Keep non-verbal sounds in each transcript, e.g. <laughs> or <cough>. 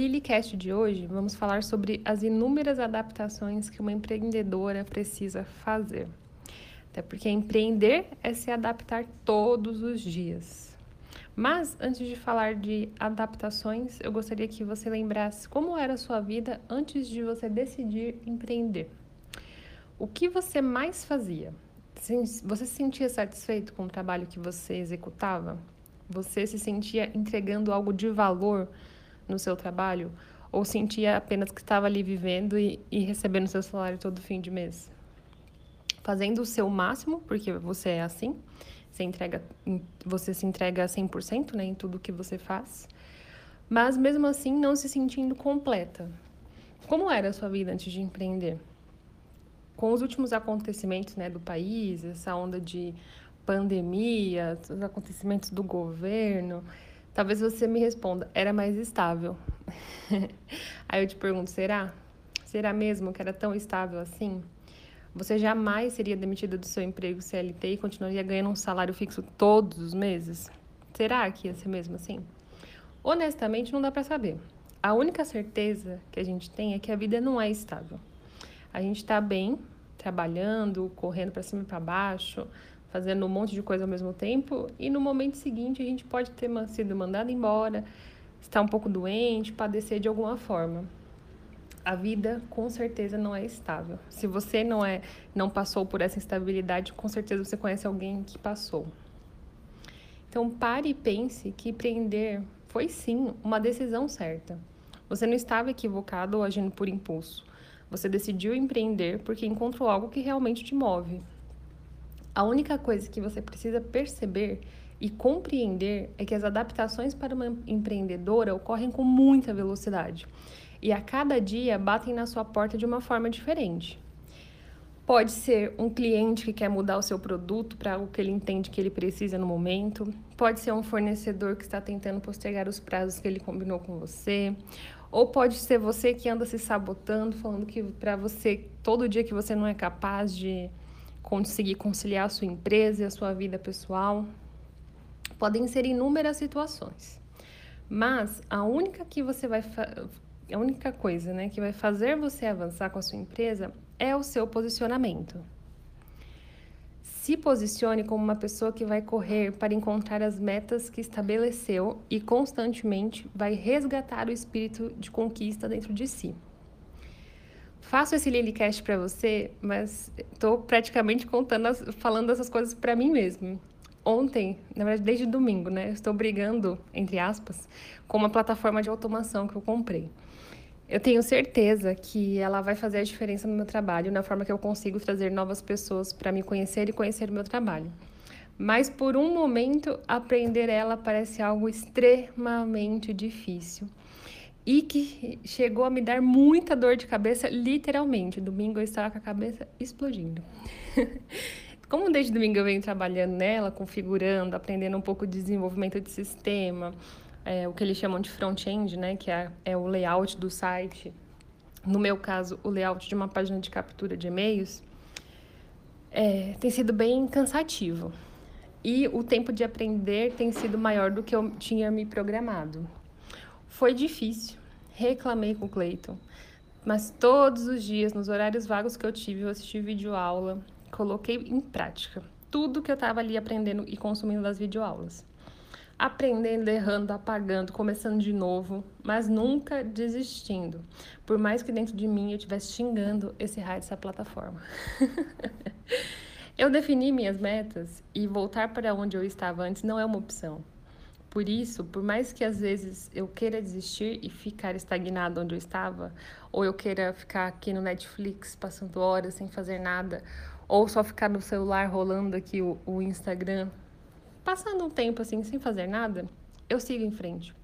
Lilycast de hoje, vamos falar sobre as inúmeras adaptações que uma empreendedora precisa fazer. Até porque empreender é se adaptar todos os dias. Mas antes de falar de adaptações, eu gostaria que você lembrasse como era a sua vida antes de você decidir empreender. O que você mais fazia? Você se sentia satisfeito com o trabalho que você executava? Você se sentia entregando algo de valor no seu trabalho? Ou sentia apenas que estava ali vivendo e, e recebendo seu salário todo fim de mês? Fazendo o seu máximo, porque você é assim, você, entrega, você se entrega 100% né, em tudo que você faz, mas mesmo assim não se sentindo completa. Como era a sua vida antes de empreender? Com os últimos acontecimentos né, do país, essa onda de pandemia, os acontecimentos do governo, talvez você me responda, era mais estável. <laughs> Aí eu te pergunto, será? Será mesmo que era tão estável assim? Você jamais seria demitida do seu emprego CLT e continuaria ganhando um salário fixo todos os meses? Será que ia ser mesmo assim? Honestamente, não dá para saber. A única certeza que a gente tem é que a vida não é estável. A gente está bem, trabalhando, correndo para cima e para baixo, fazendo um monte de coisa ao mesmo tempo, e no momento seguinte a gente pode ter sido mandado embora, estar um pouco doente, padecer de alguma forma a vida com certeza não é estável. Se você não é, não passou por essa instabilidade, com certeza você conhece alguém que passou. Então pare e pense que empreender foi sim uma decisão certa. Você não estava equivocado ou agindo por impulso. Você decidiu empreender porque encontrou algo que realmente te move. A única coisa que você precisa perceber e compreender é que as adaptações para uma empreendedora ocorrem com muita velocidade e a cada dia batem na sua porta de uma forma diferente. Pode ser um cliente que quer mudar o seu produto para algo que ele entende que ele precisa no momento. Pode ser um fornecedor que está tentando postergar os prazos que ele combinou com você. Ou pode ser você que anda se sabotando, falando que para você, todo dia que você não é capaz de conseguir conciliar a sua empresa e a sua vida pessoal. Podem ser inúmeras situações. Mas a única que você vai a única coisa né, que vai fazer você avançar com a sua empresa é o seu posicionamento. Se posicione como uma pessoa que vai correr para encontrar as metas que estabeleceu e constantemente vai resgatar o espírito de conquista dentro de si. Faço esse Lilycast para você, mas estou praticamente contando, falando essas coisas para mim mesmo. Ontem, na verdade, desde domingo, né? Estou brigando, entre aspas, com uma plataforma de automação que eu comprei. Eu tenho certeza que ela vai fazer a diferença no meu trabalho, na forma que eu consigo trazer novas pessoas para me conhecer e conhecer o meu trabalho. Mas por um momento, aprender ela parece algo extremamente difícil e que chegou a me dar muita dor de cabeça, literalmente. Domingo eu estava com a cabeça explodindo. <laughs> Como desde domingo eu venho trabalhando nela, configurando, aprendendo um pouco de desenvolvimento de sistema, é, o que eles chamam de front-end, né, que é, é o layout do site, no meu caso, o layout de uma página de captura de e-mails, é, tem sido bem cansativo. E o tempo de aprender tem sido maior do que eu tinha me programado. Foi difícil, reclamei com o Cleiton, mas todos os dias, nos horários vagos que eu tive, eu assisti videoaula, coloquei em prática tudo que eu estava ali aprendendo e consumindo das videoaulas aprendendo, errando, apagando, começando de novo, mas nunca desistindo. Por mais que dentro de mim eu estivesse xingando esse raio dessa plataforma. <laughs> eu defini minhas metas e voltar para onde eu estava antes não é uma opção. Por isso, por mais que às vezes eu queira desistir e ficar estagnado onde eu estava, ou eu queira ficar aqui no Netflix passando horas sem fazer nada, ou só ficar no celular rolando aqui o, o Instagram passando um tempo assim sem fazer nada, eu sigo em frente,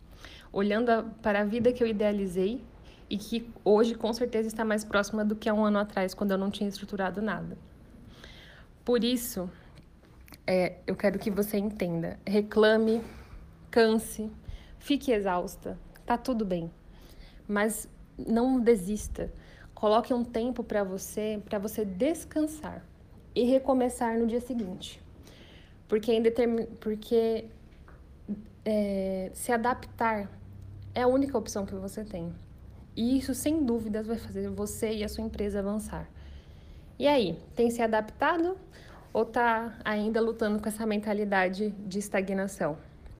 olhando a, para a vida que eu idealizei e que hoje com certeza está mais próxima do que há um ano atrás, quando eu não tinha estruturado nada. Por isso, é, eu quero que você entenda: reclame, canse, fique exausta, tá tudo bem, mas não desista. Coloque um tempo para você, para você descansar e recomeçar no dia seguinte. Porque, em determin... Porque é, se adaptar é a única opção que você tem. E isso, sem dúvidas, vai fazer você e a sua empresa avançar. E aí, tem se adaptado ou está ainda lutando com essa mentalidade de estagnação?